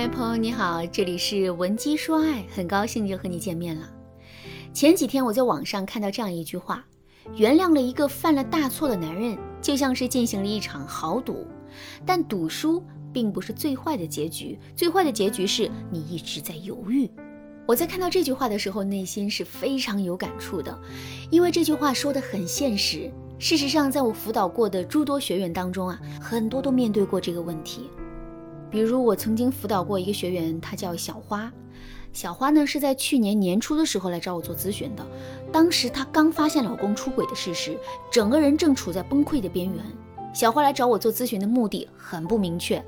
嗨，朋友你好，这里是文姬说爱，很高兴又和你见面了。前几天我在网上看到这样一句话：原谅了一个犯了大错的男人，就像是进行了一场豪赌，但赌输并不是最坏的结局，最坏的结局是你一直在犹豫。我在看到这句话的时候，内心是非常有感触的，因为这句话说的很现实。事实上，在我辅导过的诸多学员当中啊，很多都面对过这个问题。比如我曾经辅导过一个学员，她叫小花。小花呢是在去年年初的时候来找我做咨询的。当时她刚发现老公出轨的事实，整个人正处在崩溃的边缘。小花来找我做咨询的目的很不明确。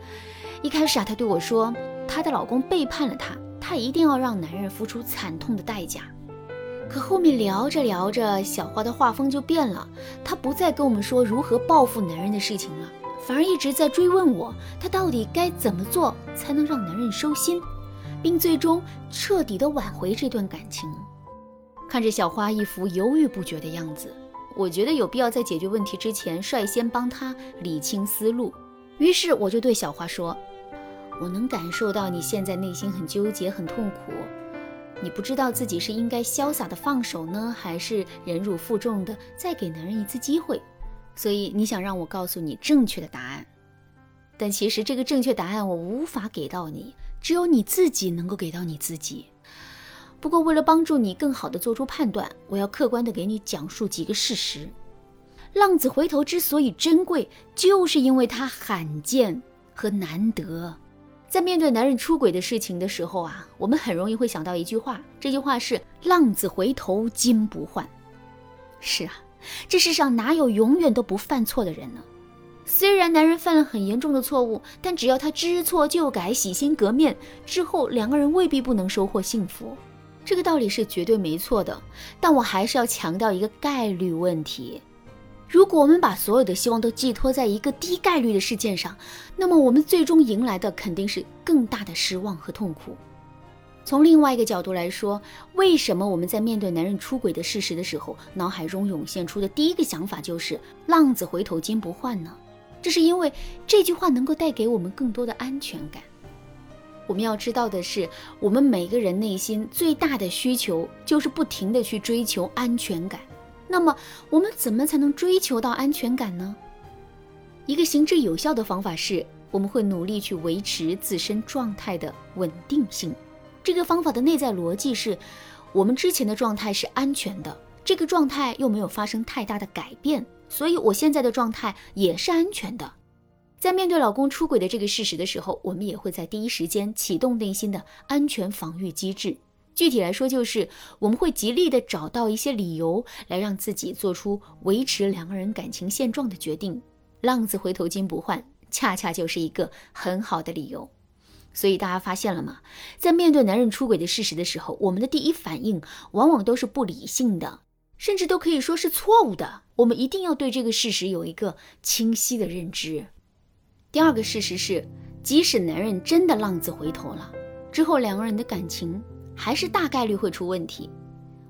一开始啊，她对我说，她的老公背叛了她，她一定要让男人付出惨痛的代价。可后面聊着聊着，小花的画风就变了，她不再跟我们说如何报复男人的事情了。反而一直在追问我，她到底该怎么做才能让男人收心，并最终彻底的挽回这段感情。看着小花一副犹豫不决的样子，我觉得有必要在解决问题之前，率先帮她理清思路。于是我就对小花说：“我能感受到你现在内心很纠结、很痛苦，你不知道自己是应该潇洒的放手呢，还是忍辱负重的再给男人一次机会。”所以你想让我告诉你正确的答案，但其实这个正确答案我无法给到你，只有你自己能够给到你自己。不过为了帮助你更好的做出判断，我要客观的给你讲述几个事实。浪子回头之所以珍贵，就是因为它罕见和难得。在面对男人出轨的事情的时候啊，我们很容易会想到一句话，这句话是“浪子回头金不换”。是啊。这世上哪有永远都不犯错的人呢？虽然男人犯了很严重的错误，但只要他知错就改，洗心革面之后，两个人未必不能收获幸福。这个道理是绝对没错的。但我还是要强调一个概率问题：如果我们把所有的希望都寄托在一个低概率的事件上，那么我们最终迎来的肯定是更大的失望和痛苦。从另外一个角度来说，为什么我们在面对男人出轨的事实的时候，脑海中涌现出的第一个想法就是“浪子回头金不换”呢？这是因为这句话能够带给我们更多的安全感。我们要知道的是，我们每个人内心最大的需求就是不停的去追求安全感。那么，我们怎么才能追求到安全感呢？一个行之有效的方法是，我们会努力去维持自身状态的稳定性。这个方法的内在逻辑是，我们之前的状态是安全的，这个状态又没有发生太大的改变，所以我现在的状态也是安全的。在面对老公出轨的这个事实的时候，我们也会在第一时间启动内心的安全防御机制。具体来说，就是我们会极力的找到一些理由来让自己做出维持两个人感情现状的决定。浪子回头金不换，恰恰就是一个很好的理由。所以大家发现了吗？在面对男人出轨的事实的时候，我们的第一反应往往都是不理性的，甚至都可以说是错误的。我们一定要对这个事实有一个清晰的认知。第二个事实是，即使男人真的浪子回头了，之后两个人的感情还是大概率会出问题。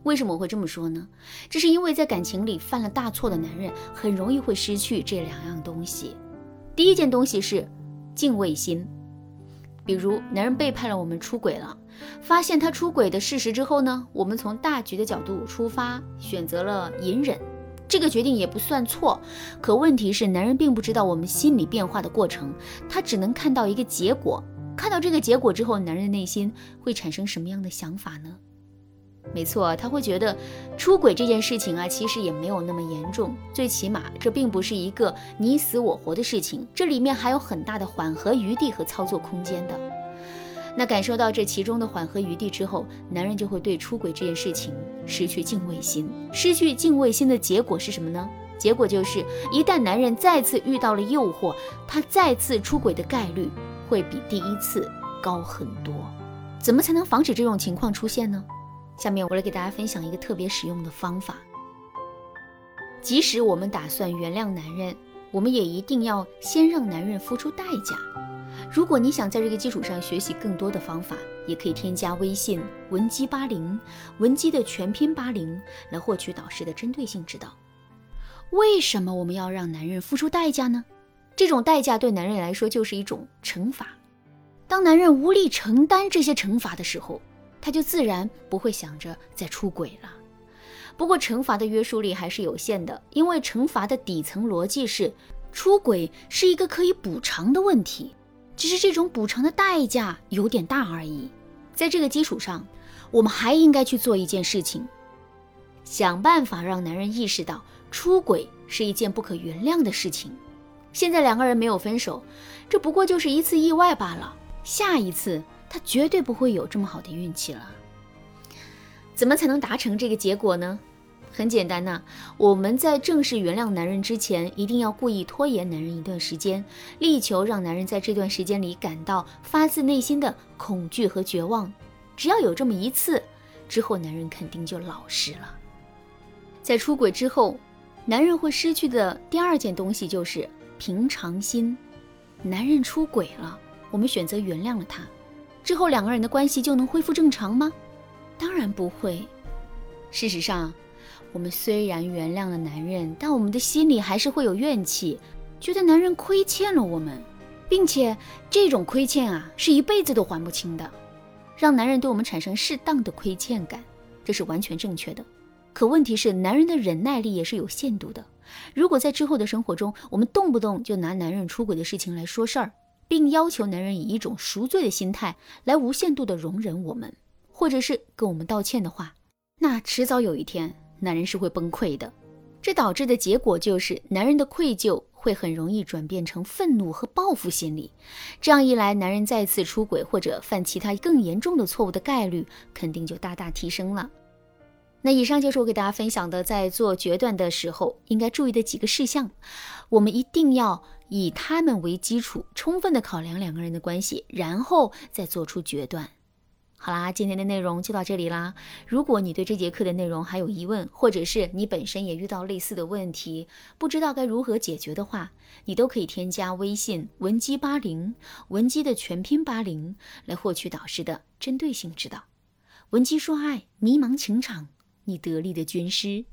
为什么我会这么说呢？这是因为在感情里犯了大错的男人，很容易会失去这两样东西。第一件东西是敬畏心。比如，男人背叛了我们，出轨了。发现他出轨的事实之后呢，我们从大局的角度出发，选择了隐忍。这个决定也不算错。可问题是，男人并不知道我们心理变化的过程，他只能看到一个结果。看到这个结果之后，男人的内心会产生什么样的想法呢？没错，他会觉得出轨这件事情啊，其实也没有那么严重。最起码，这并不是一个你死我活的事情，这里面还有很大的缓和余地和操作空间的。那感受到这其中的缓和余地之后，男人就会对出轨这件事情失去敬畏心。失去敬畏心的结果是什么呢？结果就是，一旦男人再次遇到了诱惑，他再次出轨的概率会比第一次高很多。怎么才能防止这种情况出现呢？下面我来给大家分享一个特别实用的方法。即使我们打算原谅男人，我们也一定要先让男人付出代价。如果你想在这个基础上学习更多的方法，也可以添加微信文姬八零，文姬的全拼八零，来获取导师的针对性指导。为什么我们要让男人付出代价呢？这种代价对男人来说就是一种惩罚。当男人无力承担这些惩罚的时候，他就自然不会想着再出轨了。不过，惩罚的约束力还是有限的，因为惩罚的底层逻辑是，出轨是一个可以补偿的问题，只是这种补偿的代价有点大而已。在这个基础上，我们还应该去做一件事情，想办法让男人意识到出轨是一件不可原谅的事情。现在两个人没有分手，这不过就是一次意外罢了，下一次他绝对不会有这么好的运气了。怎么才能达成这个结果呢？很简单呐，我们在正式原谅男人之前，一定要故意拖延男人一段时间，力求让男人在这段时间里感到发自内心的恐惧和绝望。只要有这么一次，之后男人肯定就老实了。在出轨之后，男人会失去的第二件东西就是平常心。男人出轨了，我们选择原谅了他，之后两个人的关系就能恢复正常吗？当然不会。事实上，我们虽然原谅了男人，但我们的心里还是会有怨气，觉得男人亏欠了我们，并且这种亏欠啊，是一辈子都还不清的。让男人对我们产生适当的亏欠感，这是完全正确的。可问题是，男人的忍耐力也是有限度的。如果在之后的生活中，我们动不动就拿男人出轨的事情来说事儿，并要求男人以一种赎罪的心态来无限度的容忍我们。或者是跟我们道歉的话，那迟早有一天男人是会崩溃的。这导致的结果就是，男人的愧疚会很容易转变成愤怒和报复心理。这样一来，男人再次出轨或者犯其他更严重的错误的概率肯定就大大提升了。那以上就是我给大家分享的，在做决断的时候应该注意的几个事项。我们一定要以他们为基础，充分的考量两个人的关系，然后再做出决断。好啦，今天的内容就到这里啦。如果你对这节课的内容还有疑问，或者是你本身也遇到类似的问题，不知道该如何解决的话，你都可以添加微信文姬八零，文姬的全拼八零，来获取导师的针对性指导。文姬说爱，迷茫情场，你得力的军师。